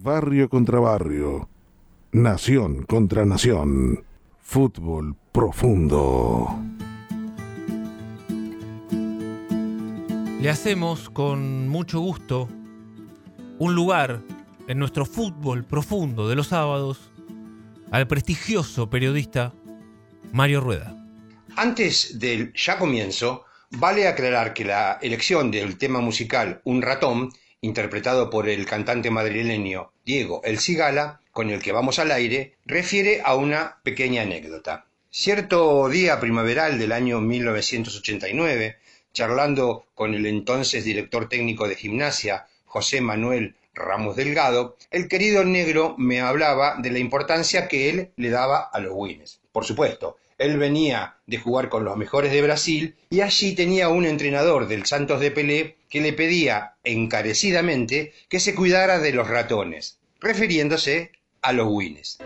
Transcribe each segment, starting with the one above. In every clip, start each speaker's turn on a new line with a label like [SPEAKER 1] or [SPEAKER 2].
[SPEAKER 1] Barrio contra barrio. Nación contra nación. Fútbol profundo.
[SPEAKER 2] Le hacemos con mucho gusto un lugar en nuestro fútbol profundo de los sábados al prestigioso periodista Mario Rueda.
[SPEAKER 3] Antes del ya comienzo, vale aclarar que la elección del tema musical Un ratón, interpretado por el cantante madrileño Diego El Cigala, con el que vamos al aire, refiere a una pequeña anécdota. Cierto día primaveral del año 1989, charlando con el entonces director técnico de gimnasia, José Manuel Ramos Delgado, el querido negro me hablaba de la importancia que él le daba a los wins. Por supuesto, él venía de jugar con los mejores de Brasil y allí tenía un entrenador del Santos de Pelé que le pedía encarecidamente que se cuidara de los ratones, refiriéndose a los wins.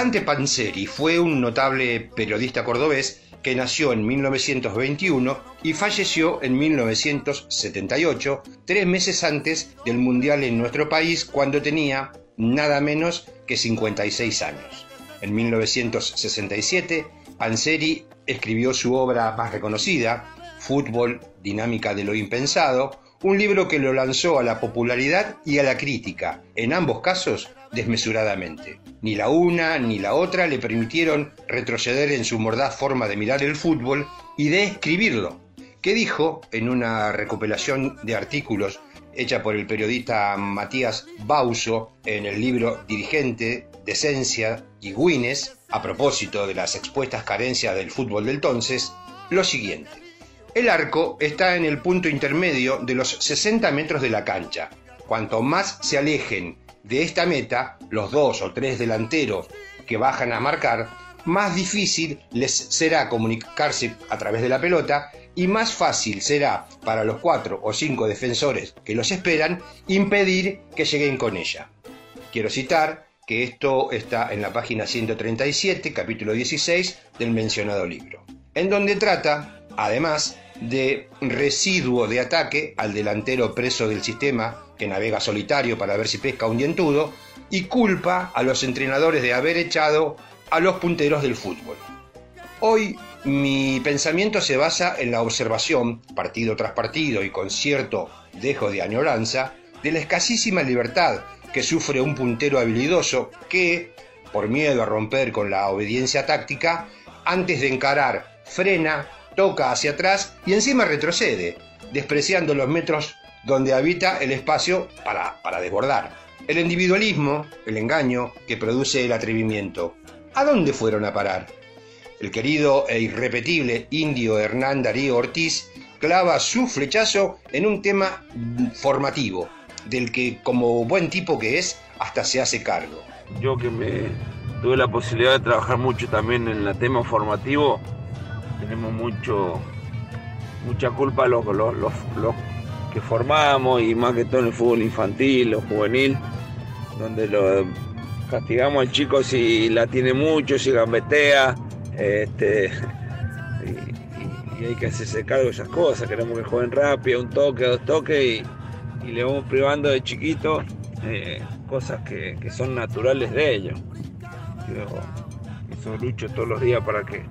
[SPEAKER 3] Dante Panzeri fue un notable periodista cordobés que nació en 1921 y falleció en 1978, tres meses antes del Mundial en nuestro país, cuando tenía nada menos que 56 años. En 1967, Panzeri escribió su obra más reconocida, Fútbol, Dinámica de lo Impensado, un libro que lo lanzó a la popularidad y a la crítica, en ambos casos desmesuradamente. Ni la una ni la otra le permitieron retroceder en su mordaz forma de mirar el fútbol y de escribirlo, que dijo en una recopilación de artículos hecha por el periodista Matías Bauso en el libro Dirigente, Decencia y Guinness, a propósito de las expuestas carencias del fútbol del entonces, lo siguiente. El arco está en el punto intermedio de los 60 metros de la cancha. Cuanto más se alejen de esta meta, los dos o tres delanteros que bajan a marcar, más difícil les será comunicarse a través de la pelota y más fácil será para los cuatro o cinco defensores que los esperan impedir que lleguen con ella. Quiero citar que esto está en la página 137, capítulo 16 del mencionado libro, en donde trata además de residuo de ataque al delantero preso del sistema que navega solitario para ver si pesca un dientudo, y culpa a los entrenadores de haber echado a los punteros del fútbol. Hoy mi pensamiento se basa en la observación, partido tras partido y con cierto dejo de añoranza, de la escasísima libertad que sufre un puntero habilidoso que, por miedo a romper con la obediencia táctica, antes de encarar, frena toca hacia atrás y encima retrocede, despreciando los metros donde habita el espacio para, para desbordar. El individualismo, el engaño que produce el atrevimiento. ¿A dónde fueron a parar? El querido e irrepetible indio Hernán Darío Ortiz clava su flechazo en un tema formativo, del que como buen tipo que es, hasta se hace cargo.
[SPEAKER 4] Yo que me tuve la posibilidad de trabajar mucho también en el tema formativo, tenemos mucho mucha culpa los, los, los, que formamos y más que todo en el fútbol infantil o juvenil, donde lo castigamos al chico si la tiene mucho, si gambetea, este, y, hay que hacerse cargo de esas cosas, queremos que jueguen rápido, un toque, dos toques y, le vamos privando de chiquito eh, cosas que, que, son naturales de ellos. Yo, eso lucho todos los días para que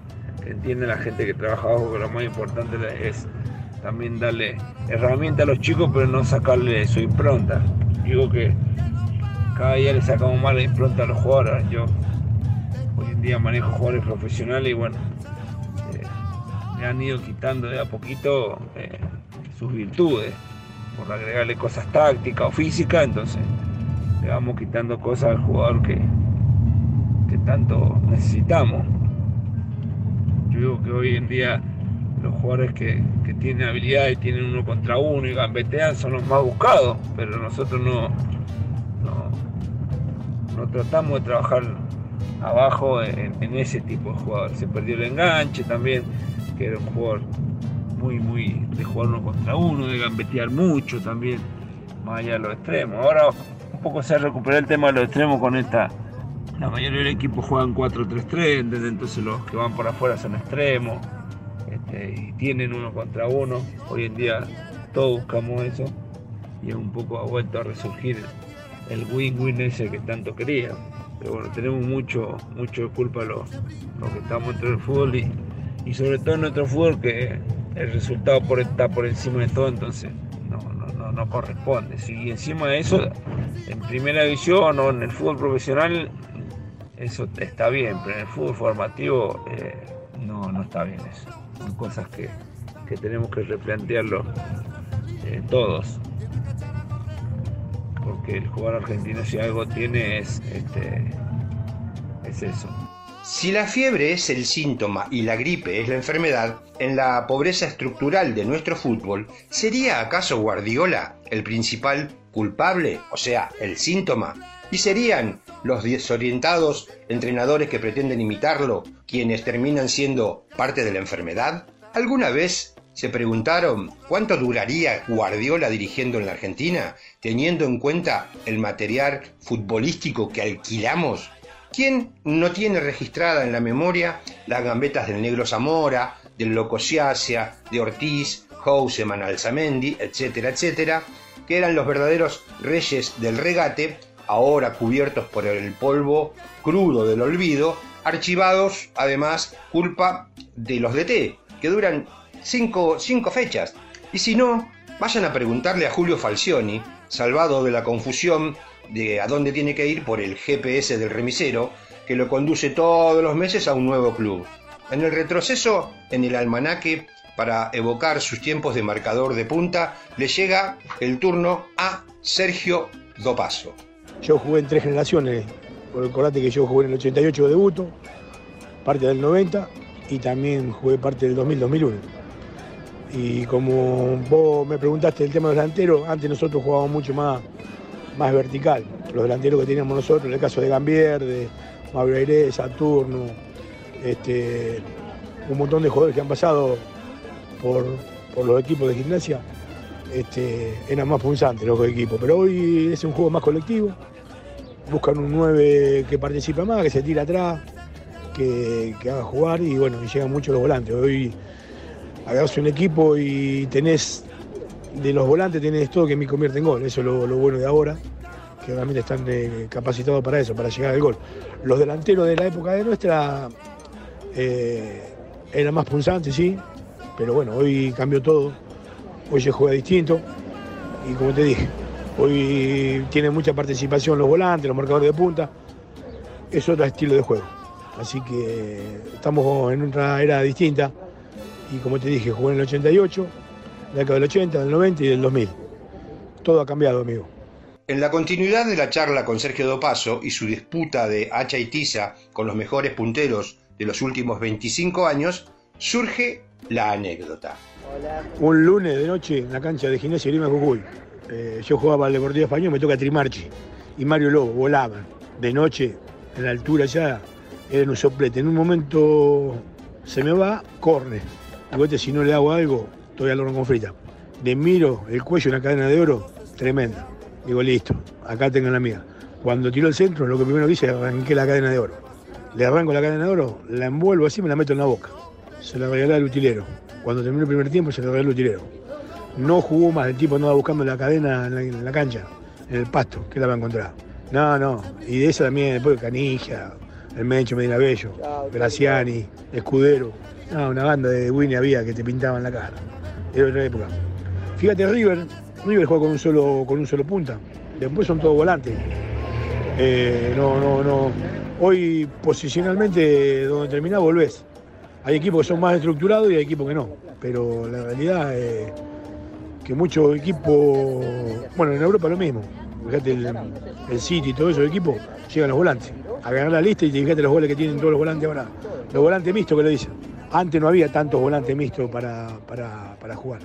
[SPEAKER 4] entiende la gente que trabaja abajo que lo más importante es también darle herramienta a los chicos, pero no sacarle su impronta. Digo que cada día le sacamos más la impronta a los jugadores. Yo hoy en día manejo jugadores profesionales y bueno, eh, me han ido quitando de a poquito eh, sus virtudes por agregarle cosas tácticas o físicas, entonces le vamos quitando cosas al jugador que, que tanto necesitamos digo que hoy en día los jugadores que, tienen habilidad y tienen uno contra uno y gambetean son los más buscados, pero nosotros no, no, tratamos de trabajar abajo en, ese tipo de jugador. Se perdió el enganche también, que era un jugador muy, muy de jugar uno contra uno, de gambetear mucho también, más allá de los extremos. Ahora un poco se ha recuperado el tema de los extremos con esta. La mayoría del equipo juegan 4-3-3, entonces los que van por afuera son extremos este, y tienen uno contra uno. Hoy en día todos buscamos eso y un poco ha vuelto a resurgir el win-win ese que tanto quería. Pero bueno, tenemos mucho, mucho culpa los, los que estamos dentro del fútbol y, y sobre todo en nuestro fútbol que el resultado por, está por encima de todo, entonces no, no, no, corresponde. Si encima de eso, en primera división o en el fútbol profesional, eso está bien, pero en el fútbol formativo eh, no, no está bien eso. Son cosas que, que tenemos que replantearlo eh, todos porque el jugador argentino si algo tiene es, este, es eso.
[SPEAKER 3] Si la fiebre es el síntoma y la gripe es la enfermedad, en la pobreza estructural de nuestro fútbol, ¿sería acaso Guardiola el principal culpable, o sea, el síntoma? ¿Y serían los desorientados entrenadores que pretenden imitarlo quienes terminan siendo parte de la enfermedad? ¿Alguna vez se preguntaron cuánto duraría Guardiola dirigiendo en la Argentina, teniendo en cuenta el material futbolístico que alquilamos. ¿Quién no tiene registrada en la memoria las gambetas del Negro Zamora, del Loco Siasia, de Ortiz, Houseman, Alzamendi, etcétera, etcétera, que eran los verdaderos reyes del regate, ahora cubiertos por el polvo crudo del olvido, archivados además culpa de los DT, que duran cinco, fechas. Y si no, vayan a preguntarle a Julio Falcioni, salvado de la confusión de a dónde tiene que ir por el GPS del remisero, que lo conduce todos los meses a un nuevo club. En el retroceso, en el almanaque, para evocar sus tiempos de marcador de punta, le llega el turno a Sergio Dopaso.
[SPEAKER 5] Yo jugué en tres generaciones, por el corate que yo jugué en el 88 de debuto, parte del 90 y también jugué parte del 2000-2001. Y como vos me preguntaste el tema de los delanteros, antes nosotros jugábamos mucho más, más vertical. Los delanteros que teníamos nosotros, en el caso de Gambier, de Mauro Saturno, este, un montón de jugadores que han pasado por, los equipos de gimnasia, este, eran más punzantes los equipos. Pero hoy es un juego más colectivo. Buscan un 9 que participa más, que se tira atrás, que, haga jugar y bueno, llegan mucho los volantes. Hoy agarras un equipo y tenés de los volantes tenés todo que me convierte en gol. Eso es lo, bueno de ahora, que realmente están eh, capacitados para eso, para llegar al gol. Los delanteros de la época de nuestra eh, eran más punzantes, sí, pero bueno, hoy cambió todo. Hoy se juega distinto y como te dije, hoy tiene mucha participación los volantes, los marcadores de punta. Es otro estilo de juego. Así que estamos en otra era distinta y como te dije, jugué en el 88, la década del 80, del 90 y del 2000. Todo ha cambiado, amigo.
[SPEAKER 3] En la continuidad de la charla con Sergio Dopaso y su disputa de hacha y tiza con los mejores punteros de los últimos 25 años, surge la anécdota.
[SPEAKER 5] Un lunes de noche en la cancha de Gimnasia Grima Jujuy. Eh, yo jugaba al Deportivo Español, me toca Trimarchi y Mario Lobo volaban de noche en la altura ya, era un soplete. En un momento se me va, corre si no le hago algo, estoy al horno con frita. Le miro el cuello, una cadena de oro, tremenda. Digo, listo, acá tengo la mía. Cuando tiró el centro, lo que primero que hice es arranqué la cadena de oro. Le arranco la cadena de oro, la envuelvo así y me la meto en la boca. Se la regalé al utilero. Cuando terminó el primer tiempo, se la regalé al utilero. No jugó más, el tipo andaba buscando la cadena en la, cancha, en el pasto, que la va a encontrar. No, no. Y de esa también, después Canilla, el Mencho Medina Bello, Graciani, Escudero. Una banda de Winnie había que te pintaban la cara. Era otra época. Fíjate, River, River juega con un solo, con un solo punta. Después son todos volantes. Eh, no, no, no. Hoy posicionalmente donde terminás volvés. Hay equipos que son más estructurados y hay equipos que no. Pero la realidad es que muchos equipos, bueno, en Europa lo mismo. Fíjate el, el City y todos esos equipos llegan los volantes. A ganar la lista y fíjate los goles que tienen todos los volantes ahora. Los volantes mixtos que lo dicen. Antes no había tantos volantes mixtos para, para, jugar.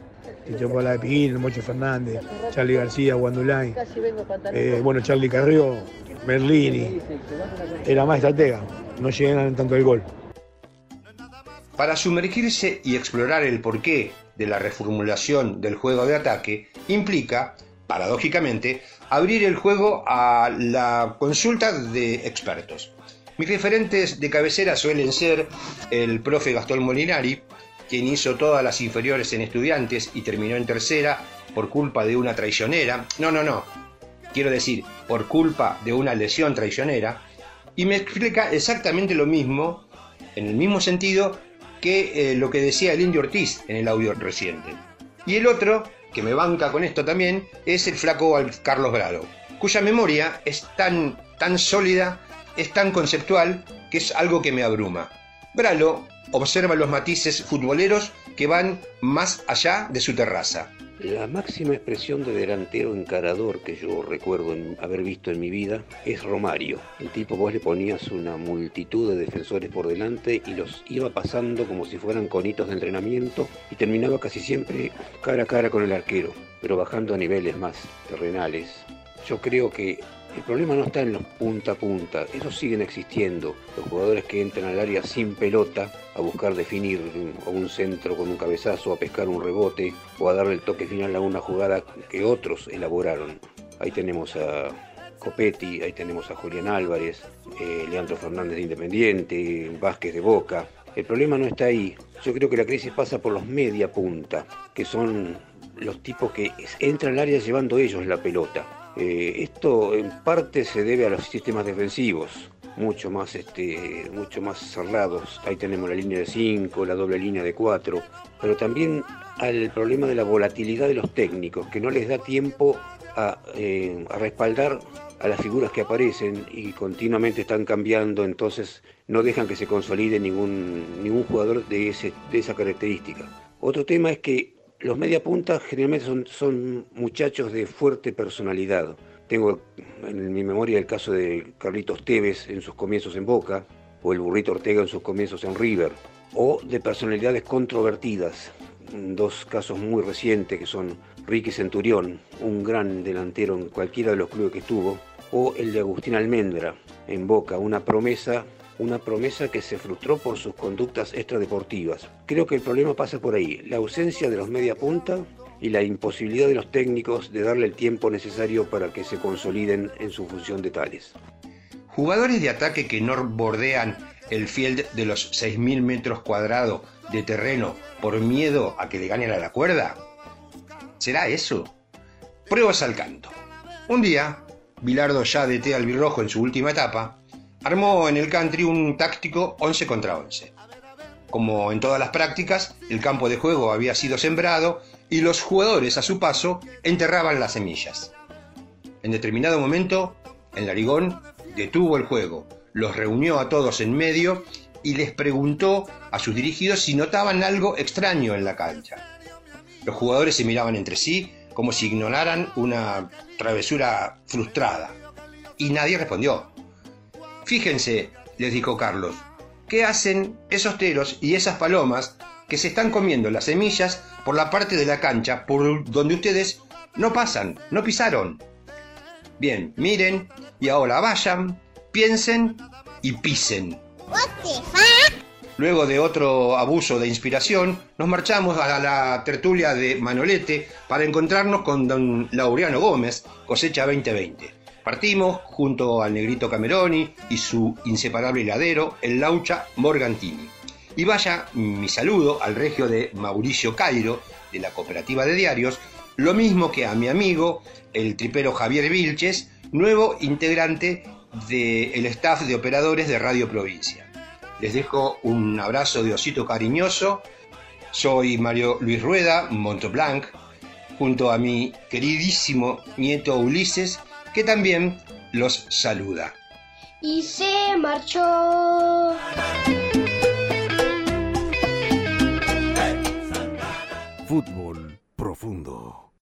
[SPEAKER 5] Tito la de Piguín, Mocho Fernández, Charlie García, Guandulain, eh, bueno, Charlie Carrió, Merlini, era más estratega. no llegan tanto al gol.
[SPEAKER 3] Para sumergirse y explorar el porqué de la reformulación del juego de ataque implica, paradójicamente, abrir el juego a la consulta de expertos. Mis referentes de cabecera suelen ser el profe Gastón Molinari, quien hizo todas las inferiores en estudiantes y terminó en tercera por culpa de una traicionera. No, no, no. Quiero decir, por culpa de una lesión traicionera. Y me explica exactamente lo mismo, en el mismo sentido, que eh, lo que decía el Indio Ortiz en el audio reciente. Y el otro, que me banca con esto también, es el flaco Carlos Brado, cuya memoria es tan, tan sólida, es tan conceptual, que es algo que me abruma. Bralo observa los matices futboleros que van más allá de su terraza.
[SPEAKER 6] La máxima expresión de delantero encarador que yo recuerdo haber visto en mi vida es Romario. El tipo vos le ponías una multitud de defensores por delante y los iba pasando como si fueran conitos de entrenamiento y terminaba casi siempre cara a cara con el arquero, pero bajando a niveles más terrenales. Yo creo que el problema no está en los punta a punta, esos siguen existiendo. Los jugadores que entran al área sin pelota a buscar definir un centro con un cabezazo, a pescar un rebote o a darle el toque final a una jugada que otros elaboraron. Ahí tenemos a Copetti, ahí tenemos a Julián Álvarez, eh, Leandro Fernández de Independiente, Vázquez de Boca. El problema no está ahí. Yo creo que la crisis pasa por los media punta, que son los tipos que entran al área llevando ellos la pelota eh, esto en parte se debe a los sistemas defensivos, mucho más, este, mucho más cerrados. Ahí tenemos la línea de 5, la doble línea de 4, pero también al problema de la volatilidad de los técnicos, que no les da tiempo a, eh, respaldar a las figuras que aparecen y continuamente están cambiando, entonces no dejan que se consolide ningún, ningún jugador de, ese, de esa característica. Otro tema es que los mediapuntas generalmente son, son muchachos de fuerte personalidad. Tengo en mi memoria el caso de Carlitos Tevez en sus comienzos en Boca, o el Burrito Ortega en sus comienzos en River, o de personalidades controvertidas. Dos casos muy recientes que son Ricky Centurión, un gran delantero en cualquiera de los clubes que estuvo, o el de Agustín Almendra en Boca, una promesa una promesa que se frustró por sus conductas extradeportivas. Creo que el problema pasa por ahí, la ausencia de los media punta y la imposibilidad de los técnicos de darle el tiempo necesario para que se consoliden en su función de tales.
[SPEAKER 3] Jugadores de ataque que no bordean el field de los 6.000 metros cuadrados de terreno por miedo a que le ganen a la cuerda. ¿Será eso? Pruebas al canto. Un día, Bilardo ya de té albirrojo en su última etapa, armó en el country un táctico 11 contra 11. Como en todas las prácticas, el campo de juego había sido sembrado y los jugadores a su paso enterraban las semillas. En determinado momento, el narigón detuvo el juego, los reunió a todos en medio y les preguntó a sus dirigidos si notaban algo extraño en la cancha. Los jugadores se miraban entre sí como si ignoraran una travesura frustrada y nadie respondió. Fíjense, les dijo Carlos, ¿qué hacen esos teros y esas palomas que se están comiendo las semillas por la parte de la cancha por donde ustedes no pasan, no pisaron? Bien, miren y ahora vayan, piensen y pisen. Luego de otro abuso de inspiración, nos marchamos a la tertulia de Manolete para encontrarnos con don Laureano Gómez, cosecha 2020. Partimos junto al negrito Cameroni y su inseparable heladero, el Laucha Morgantini. Y vaya mi saludo al regio de Mauricio Cairo, de la Cooperativa de Diarios, lo mismo que a mi amigo, el tripero Javier Vilches, nuevo integrante del staff de operadores de Radio Provincia. Les dejo un abrazo de osito cariñoso. Soy Mario Luis Rueda, Monteblanc, junto a mi queridísimo nieto Ulises, que también los saluda.
[SPEAKER 7] Y se marchó.
[SPEAKER 1] Fútbol profundo.